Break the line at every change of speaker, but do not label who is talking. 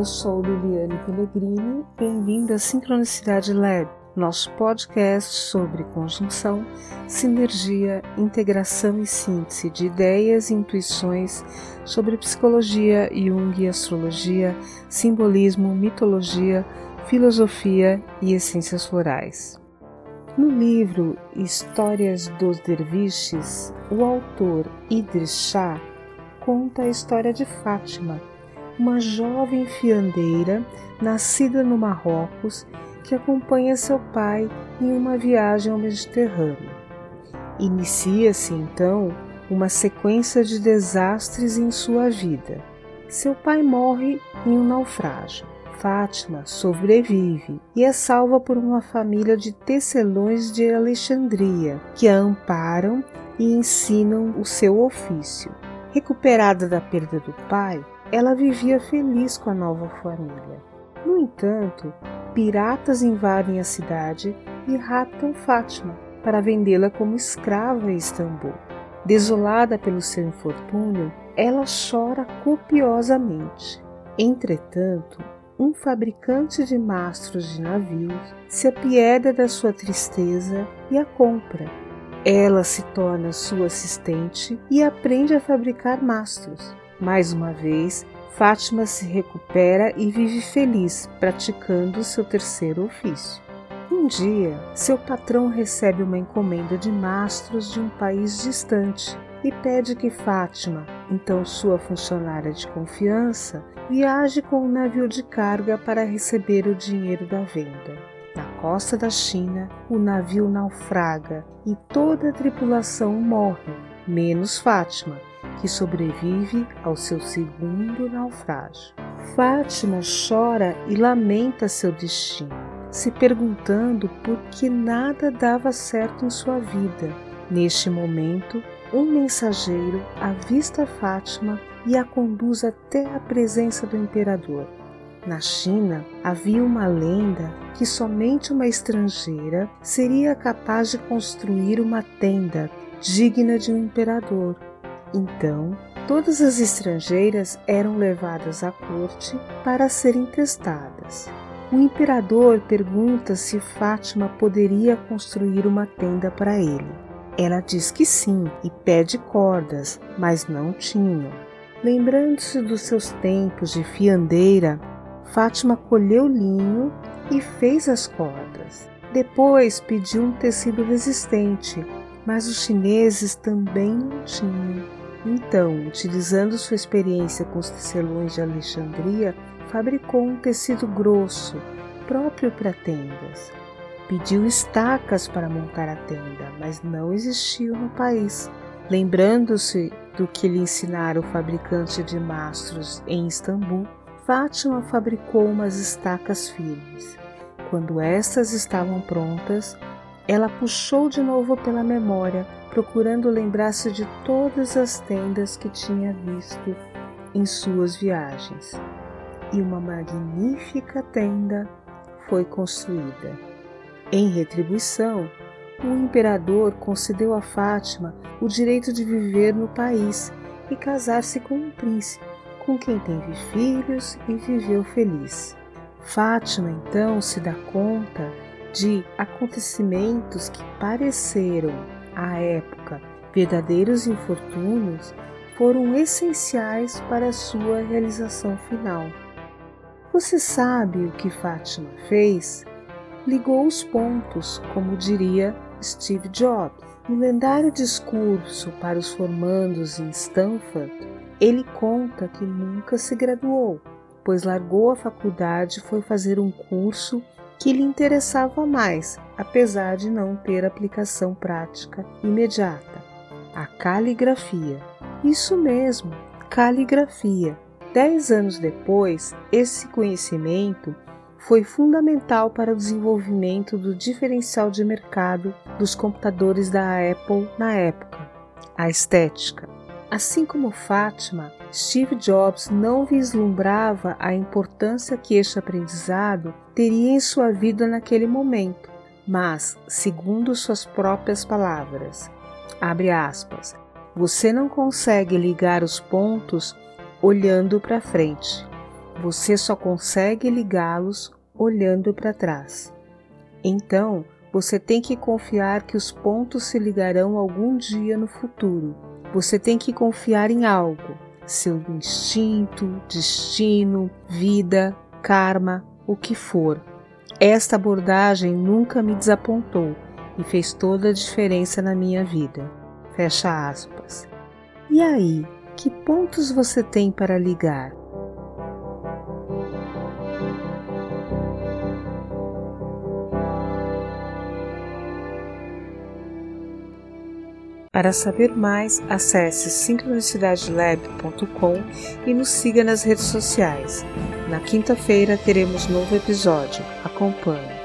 Eu sou Liliane Pellegrini, bem-vindo à Sincronicidade Lab, nosso podcast sobre conjunção, sinergia, integração e síntese de ideias e intuições sobre psicologia, Jung e astrologia, simbolismo, mitologia, filosofia e essências florais. No livro Histórias dos Derviches, o autor Idris Shah conta a história de Fátima, uma jovem fiandeira nascida no Marrocos que acompanha seu pai em uma viagem ao Mediterrâneo. Inicia-se então uma sequência de desastres em sua vida. Seu pai morre em um naufrágio. Fátima sobrevive e é salva por uma família de tecelões de Alexandria que a amparam e ensinam o seu ofício. Recuperada da perda do pai, ela vivia feliz com a nova família. No entanto, piratas invadem a cidade e raptam Fátima para vendê-la como escrava em Istambul. Desolada pelo seu infortúnio, ela chora copiosamente. Entretanto, um fabricante de mastros de navios se apieda da sua tristeza e a compra. Ela se torna sua assistente e aprende a fabricar mastros. Mais uma vez, Fátima se recupera e vive feliz, praticando seu terceiro ofício. Um dia, seu patrão recebe uma encomenda de mastros de um país distante e pede que Fátima, então sua funcionária de confiança, viaje com um navio de carga para receber o dinheiro da venda. Na costa da China, o navio naufraga e toda a tripulação morre, menos Fátima, que sobrevive ao seu segundo naufrágio. Fátima chora e lamenta seu destino, se perguntando por que nada dava certo em sua vida. Neste momento, um mensageiro avista Fátima e a conduz até a presença do imperador. Na China, havia uma lenda que somente uma estrangeira seria capaz de construir uma tenda digna de um imperador então, todas as estrangeiras eram levadas à corte para serem testadas. O imperador pergunta se Fátima poderia construir uma tenda para ele. Ela diz que sim e pede cordas, mas não tinham. Lembrando-se dos seus tempos de fiandeira, Fátima colheu linho e fez as cordas. Depois pediu um tecido resistente, mas os chineses também não tinham. Então, utilizando sua experiência com os tecelões de Alexandria, fabricou um tecido grosso, próprio para tendas. Pediu estacas para montar a tenda, mas não existiu no país. Lembrando-se do que lhe ensinara o fabricante de mastros em Istambul, Fátima fabricou umas estacas firmes. Quando estas estavam prontas, ela puxou de novo pela memória procurando lembrar-se de todas as tendas que tinha visto em suas viagens. E uma magnífica tenda foi construída. Em retribuição, o imperador concedeu a Fátima o direito de viver no país e casar-se com um príncipe, com quem teve filhos e viveu feliz. Fátima então se dá conta de acontecimentos que pareceram à época, verdadeiros infortúnios foram essenciais para a sua realização final. Você sabe o que Fátima fez? Ligou os pontos, como diria Steve Jobs. No lendário discurso para os formandos em Stanford, ele conta que nunca se graduou, pois largou a faculdade e foi fazer um curso que lhe interessava mais, apesar de não ter aplicação prática imediata. A caligrafia. Isso mesmo, caligrafia. Dez anos depois, esse conhecimento foi fundamental para o desenvolvimento do diferencial de mercado dos computadores da Apple na época, a estética. Assim como Fátima, Steve Jobs não vislumbrava a importância que este aprendizado teria em sua vida naquele momento, mas, segundo suas próprias palavras, aspas, você não consegue ligar os pontos olhando para frente. Você só consegue ligá-los olhando para trás. Então, você tem que confiar que os pontos se ligarão algum dia no futuro. Você tem que confiar em algo, seu instinto, destino, vida, karma, o que for. Esta abordagem nunca me desapontou e fez toda a diferença na minha vida. Fecha aspas. E aí, que pontos você tem para ligar? Para saber mais, acesse sincronicidadelab.com e nos siga nas redes sociais. Na quinta-feira teremos novo episódio. Acompanhe.